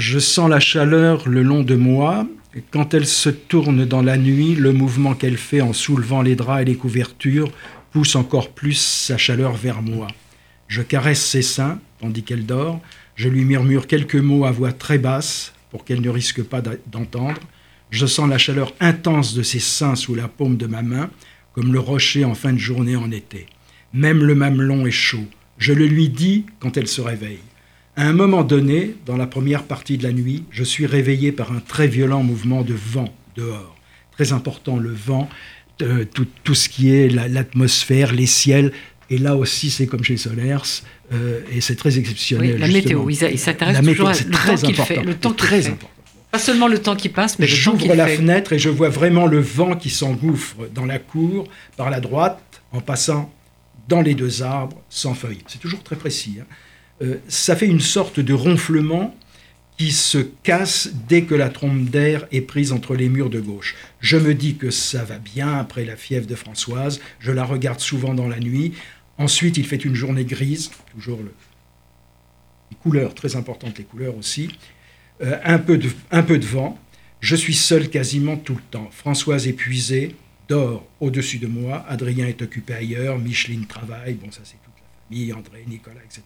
Je sens la chaleur le long de moi. Quand elle se tourne dans la nuit, le mouvement qu'elle fait en soulevant les draps et les couvertures pousse encore plus sa chaleur vers moi. Je caresse ses seins tandis qu'elle dort. Je lui murmure quelques mots à voix très basse pour qu'elle ne risque pas d'entendre. Je sens la chaleur intense de ses seins sous la paume de ma main, comme le rocher en fin de journée en été. Même le mamelon est chaud. Je le lui dis quand elle se réveille. À un moment donné, dans la première partie de la nuit, je suis réveillé par un très violent mouvement de vent dehors. Très important, le vent, euh, tout, tout ce qui est la- l'atmosphère, les ciels. Et là aussi, c'est comme chez Solers, euh, et c'est très exceptionnel. Oui, la justement. météo, il, s'intéresse toujours météo, à le très temps qu'il important. fait. Le temps très fait. important. Pas seulement le temps qui passe, mais le temps J'ouvre la fait. fenêtre et je vois vraiment le vent qui s'engouffre dans la cour par la droite en passant dans les deux arbres sans feuilles. C'est toujours très précis. hein. Euh, ça fait une sorte de ronflement qui se casse dès que la trompe d'air est prise entre les murs de gauche. Je me dis que ça va bien après la fièvre de Françoise. Je la regarde souvent dans la nuit. Ensuite, il fait une journée grise, toujours le, les couleurs, très importantes les couleurs aussi. Euh, un, peu de, un peu de vent. Je suis seul quasiment tout le temps. Françoise épuisée, dort au-dessus de moi. Adrien est occupé ailleurs. Micheline travaille. Bon, ça c'est toute la famille, André, Nicolas, etc.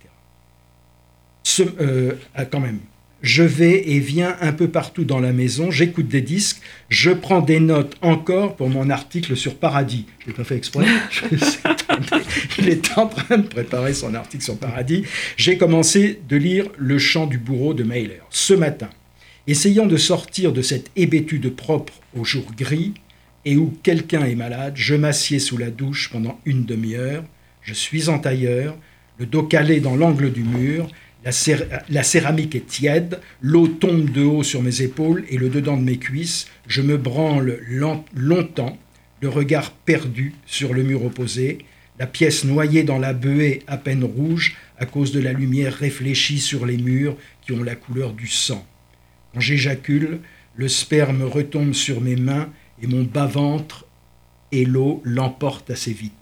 Ce- euh, ah, quand même, je vais et viens un peu partout dans la maison, j'écoute des disques, je prends des notes encore pour mon article sur Paradis. Je l'ai pas fait exprès. <laughs> Il est en train de préparer son article sur Paradis. J'ai commencé de lire Le chant du bourreau de Mailer ce matin. Essayant de sortir de cette hébétude propre au jour gris et où quelqu'un est malade, je m'assieds sous la douche pendant une demi-heure. Je suis en tailleur, le dos calé dans l'angle du mur, la, cér- la céramique est tiède, l'eau tombe de haut sur mes épaules et le dedans de mes cuisses. Je me branle longtemps, le regard perdu sur le mur opposé, la pièce noyée dans la buée à peine rouge à cause de la lumière réfléchie sur les murs qui ont la couleur du sang. Quand j'éjacule, le sperme retombe sur mes mains et mon bas-ventre et l'eau l'emportent assez vite.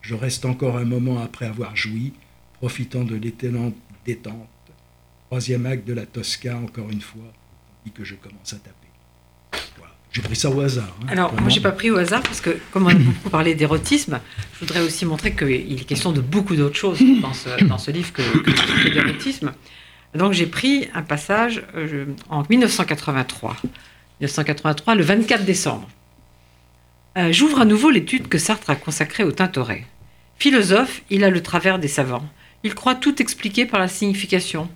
Je reste encore un moment après avoir joui, profitant de l'étonnante détente. Troisième acte de la Tosca, encore une fois, tandis que je commence à taper. Voilà. J'ai pris ça au hasard. hein, Alors, vraiment. moi, j'ai pas pris au hasard parce que, comme on a beaucoup parlé d'érotisme, je voudrais aussi montrer qu'il est question de beaucoup d'autres choses dans ce, dans ce livre que, que, que d'érotisme. Donc, j'ai pris un passage euh, en 1983. 1983, le 24 décembre. Euh, J'ouvre à nouveau l'étude que Sartre a consacrée au Tintoret. Philosophe, il a le travers des savants. Il croit tout expliquer par la signification.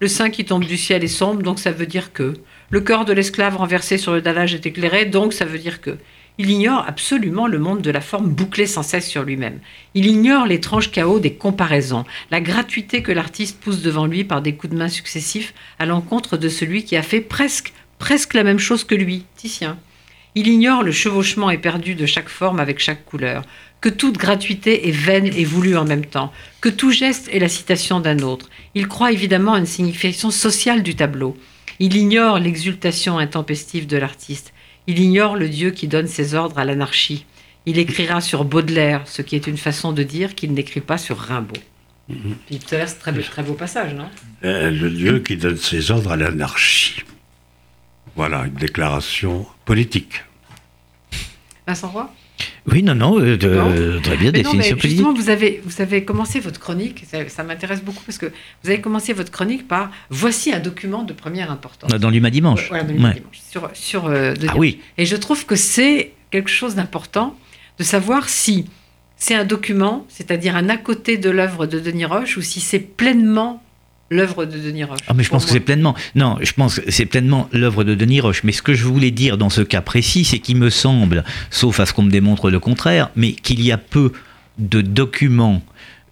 Le sein qui tombe du ciel est sombre, donc ça veut dire que. Le corps de l'esclave renversé sur le dallage est éclairé, donc ça veut dire que. Il ignore absolument le monde de la forme bouclée sans cesse sur lui-même. Il ignore l'étrange chaos des comparaisons, la gratuité que l'artiste pousse devant lui par des coups de main successifs à l'encontre de celui qui a fait presque, presque la même chose que lui, Titien. Il ignore le chevauchement éperdu de chaque forme avec chaque couleur, que toute gratuité est vaine et voulue en même temps, que tout geste est la citation d'un autre. Il croit évidemment à une signification sociale du tableau. Il ignore l'exultation intempestive de l'artiste. Il ignore le Dieu qui donne ses ordres à l'anarchie. Il écrira sur Baudelaire, ce qui est une façon de dire qu'il n'écrit pas sur Rimbaud. C'est très, beau- très beau passage, non? Euh, le Dieu qui donne ses ordres à l'anarchie. Voilà, une déclaration politique. Vincent Roy? Oui, non, non, euh, de- Non. très bien, Mais non, mais définition justement, vous avez, vous avez commencé votre chronique, ça, ça m'intéresse beaucoup parce que vous avez commencé votre chronique par Voici un document de première importance. Dans l'Humain Dimanche. Voilà, dans Ouais. dimanche, sur, sur, euh, de Ah oui, Et je trouve que c'est quelque chose d'important de savoir si c'est un document, c'est-à-dire un à côté de l'œuvre de Denis Roche, ou si c'est pleinement l'œuvre de Denis Roche. Ah, mais je pense que c'est pleinement. Non, je pense que c'est pleinement l'œuvre de Denis Roche. Mais ce que je voulais dire dans ce cas précis, c'est qu'il me semble, sauf à ce qu'on me démontre le contraire, mais qu'il y a peu de documents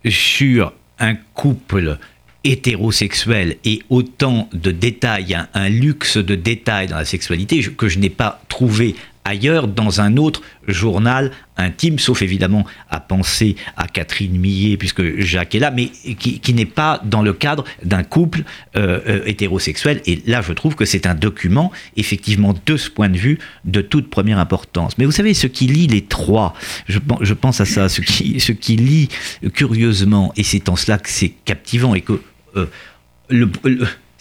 sur un couple hétérosexuel et autant de détails, un, un luxe de détails dans la sexualité que je n'ai pas trouvé ailleurs dans un autre journal intime, sauf évidemment à penser à Catherine Millet, puisque Jacques est là, mais qui, n'est pas dans le cadre d'un couple euh, euh, hétérosexuel. Et là, je trouve que c'est un document, effectivement, de ce point de vue, de toute première importance. Mais vous savez, ce qui lie les trois, je, pen- je pense à ça, ce qui, ce qui curieusement, et c'est en cela que c'est captivant, et que euh, le-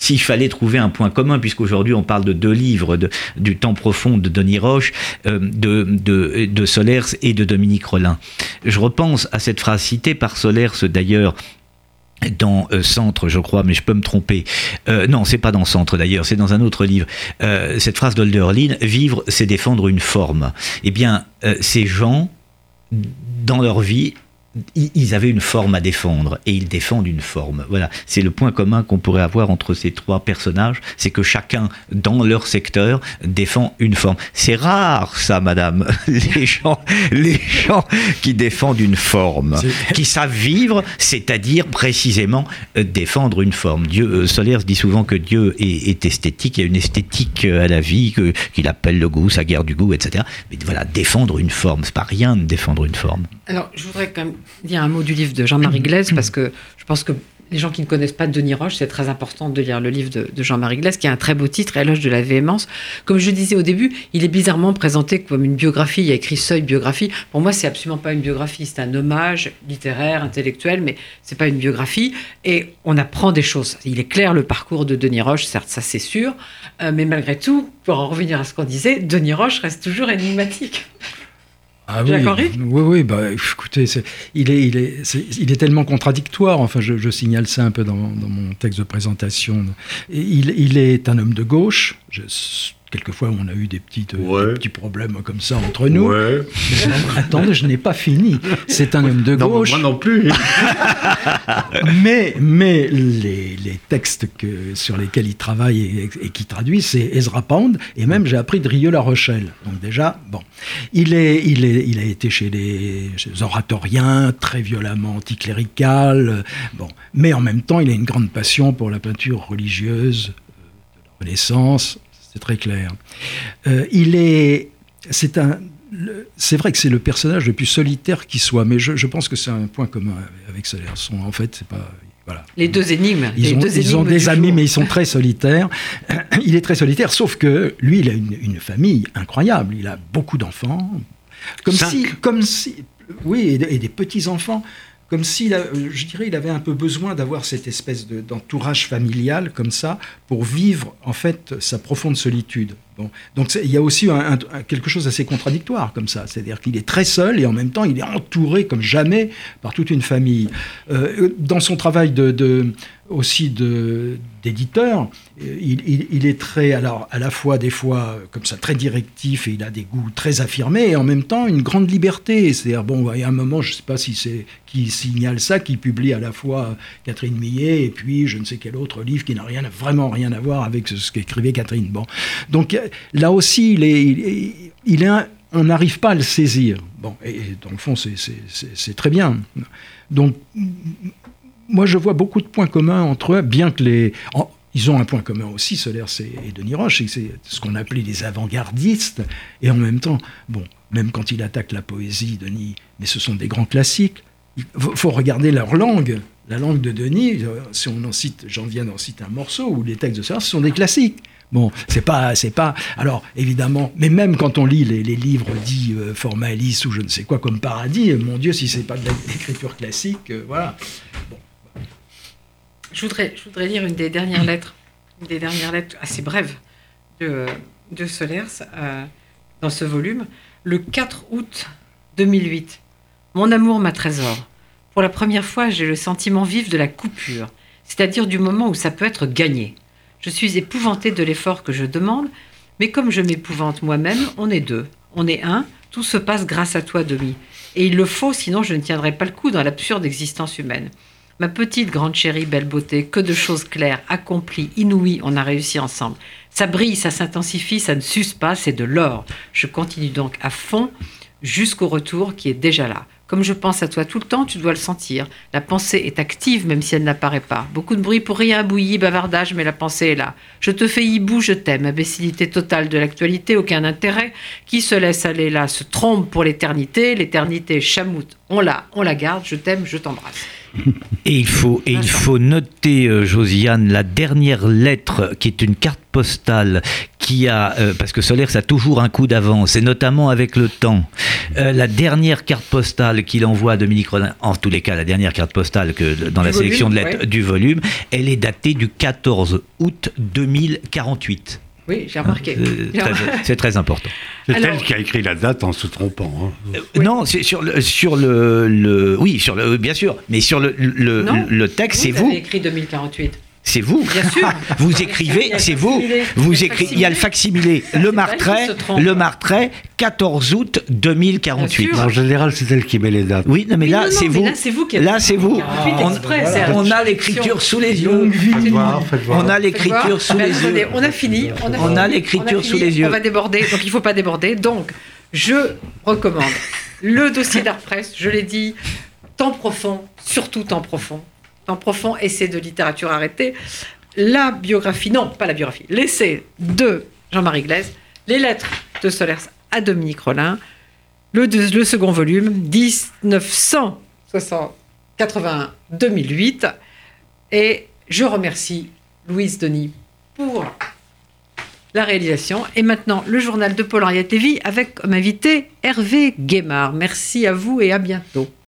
s'il fallait trouver un point commun, puisqu'aujourd'hui on parle de deux livres, du temps profond de Denis Roche, euh, de, de, Solers et de Dominique Rollin. Je repense à cette phrase citée par Solers d'ailleurs dans euh, Centre, je crois, mais je peux me tromper. Euh, non, c'est pas dans Centre d'ailleurs, c'est dans un autre livre. Euh, cette phrase d'Olderlin, vivre, c'est défendre une forme. Eh bien, ces gens, dans leur vie, ils avaient une forme à défendre et ils défendent une forme. Voilà, c'est le point commun qu'on pourrait avoir entre ces trois personnages, c'est que chacun dans leur secteur défend une forme. C'est rare ça, madame, <laughs> les gens, les gens qui défendent une forme, qui savent vivre, c'est-à-dire précisément euh, défendre une forme. Dieu, euh, Solers dit souvent que Dieu est, est esthétique, il y a une esthétique euh, à la vie qu'il appelle le goût, sa guerre du goût, etc. Mais voilà, défendre une forme, c'est pas rien de défendre une forme. Alors, je voudrais quand même dire un mot du livre de Jean-Marie <clears throat> Glaise, parce que je pense que les gens qui ne connaissent pas Denis Roche, c'est très important de lire le livre de, de Jean-Marie Glaise, qui a un très beau titre, Éloge de la véhémence. Comme je disais au début, il est bizarrement présenté comme une biographie. Il y a écrit Seuil biographie. Pour moi, c'est absolument pas une biographie. C'est un hommage littéraire, intellectuel, mais c'est pas une biographie. Et on apprend des choses. Il est clair le parcours de Denis Roche, certes, ça c'est sûr. Euh, mais malgré tout, pour en revenir à ce qu'on disait, Denis Roche reste toujours énigmatique. Ah oui, oui, oui, bah, écoutez, il, est, il, est, il est tellement contradictoire, enfin je, je signale ça un peu dans, dans mon texte de présentation. Il, il est un homme de gauche, je- quelquefois on a eu des, petites, Ouais. des petits problèmes comme ça entre nous. Ouais. Mais non, attendez, je n'ai pas fini. C'est un homme de Non, gauche. moi non plus. <laughs> mais mais les, les textes que, sur lesquels il travaille et, et qui traduit, c'est Ezra Pound, et même j'ai appris de Rieux-La Rochelle. Donc déjà, bon, il, est, il, est, il a été chez les, chez les oratoriens, très violemment anticlérical, euh, bon, mais en même temps, il a une grande passion pour la peinture religieuse euh, de la Renaissance, c'est très clair. Euh, il est, c'est un, c'est vrai que c'est le personnage le plus solitaire qui soit, mais je, je pense que c'est un point commun avec Solers. Son- En fait, c'est pas. Voilà. Les deux énigmes. Ils les ont, deux ils ont énigmes des amis, jour. mais ils sont très solitaires. <clears throat> Il est très solitaire, sauf que lui, il a une, une famille incroyable. Il a beaucoup d'enfants. Comme Cinq. si, comme si, oui, et des petits enfants. Comme si, je dirais, il avait un peu besoin d'avoir cette espèce de- d'entourage familial comme ça pour vivre en fait sa profonde solitude. Donc il y a aussi quelque chose d'assez contradictoire comme ça, c'est-à-dire qu'il est très seul et en même temps il est entouré comme jamais par toute une famille. Euh, dans son travail de, aussi d'éditeur, euh, il, il- est très, alors à la fois des fois euh, comme ça très directif et il a des goûts très affirmés et en même temps une grande liberté. C'est-à-dire bon, il y a un moment, je ne sais pas si c'est qui signale ça, qui publie à la fois Catherine Millet et puis je ne sais quel autre livre qui n'a vraiment rien à voir avec ce, qu'écrivait Catherine. Bon, donc euh, là aussi, il est, il on n'arrive pas à le saisir. Bon, et, dans le fond, c'est- très bien. Donc, moi, je vois beaucoup de points communs entre eux, bien que les. Ils ont un point commun aussi, Solers et, Denis Roche, c'est ce qu'on appelait les avant-gardistes. Et en même temps, bon, même quand il attaque la poésie, Denis, mais ce sont des grands classiques. Il faut, regarder leur langue. La langue de Denis, euh, si on en cite, j'en viens d'en citer un morceau, ou les textes de Solers, ce sont des classiques. Bon, c'est pas, c'est pas. Alors évidemment, mais même quand on lit les, livres dits euh, formalistes ou je ne sais quoi comme Paradis, mon Dieu, si c'est pas de l'écriture classique, euh, voilà. Je voudrais, lire une des dernières lettres, une des dernières lettres assez brèves de, de Solers euh, dans ce volume. Le 4 août 2008. Mon amour, ma trésor. Pour la première fois, j'ai le sentiment vif de la coupure, c'est-à-dire du moment où ça peut être gagné. Je suis épouvantée de l'effort que je demande, mais comme je m'épouvante moi-même, on est deux. On est un, tout se passe grâce à toi, Demi. Et il le faut, sinon je ne tiendrai pas le coup dans l'absurde existence humaine. Ma petite grande chérie, belle beauté, que de choses claires, accomplies, inouïes, on a réussi ensemble. Ça brille, ça s'intensifie, ça ne s'use pas, c'est de l'or. Je continue donc à fond jusqu'au retour qui est déjà là. Comme je pense à toi tout le temps, tu dois le sentir. La pensée est active même si elle n'apparaît pas. Beaucoup de bruit pour rien, bouillie, bavardage, mais la pensée est là. Je te fais hibou, je t'aime. Imbécilité totale de l'actualité, aucun intérêt. Qui se laisse aller là se trompe pour l'éternité. L'éternité chamoute. On l'a, on la garde. Je t'aime, je t'embrasse. <laughs> Et il faut, et il faut noter, euh, Josiane, la dernière lettre qui est une carte postale qui a, euh, parce que Solaire, ça a toujours un coup d'avance, et notamment avec le temps. Euh, la dernière carte postale qu'il envoie à Dominique Rodin, en tous les cas, la dernière carte postale que dans Du la volume, sélection de lettres ouais. du volume, elle est datée du 14 août 2048. Oui, j'ai remarqué. Euh. <laughs> C'est très important. C'est elle qui a écrit la date en se trompant. hein. Non, c'est sur le, sur le, le- oui, sur le, bien sûr, mais sur le, le, Non. le texte, c'est Vous vous, avez écrit 2048. C'est vous. Bien sûr. <laughs> Vous Il y écrivez, a le c'est vous. facsimilé. Vous Il y a le écrivez, il y a le facsimilé, le trompe. le martret, 14 août 2048. Bien sûr. En général, c'est elle qui met les dates. Oui, non, mais Oui, là, c'est vous. là, c'est vous Là, c'est vous. 48 On, a l'écriture sous les yeux. Longue vie. Faites voir, faites voir. On a l'écriture sous Ben, les attendez, yeux. On a fini. On a, On fini, a l'écriture sous les yeux. On va déborder, donc il ne faut pas déborder. Donc, je recommande le dossier d'art presse. Je l'ai dit, temps profond, surtout temps profond. Temps profond, essai de littérature arrêtée. La biographie, non, pas la biographie, l'essai de Jean-Marie Glaise, les lettres de Solers à Dominique Rollin, le, le second volume, 1981-2008. Et je remercie Louise Denis pour la réalisation. Et maintenant, le journal de Paul-Henriette avec comme invité Hervé Guémard. Merci à vous et à bientôt.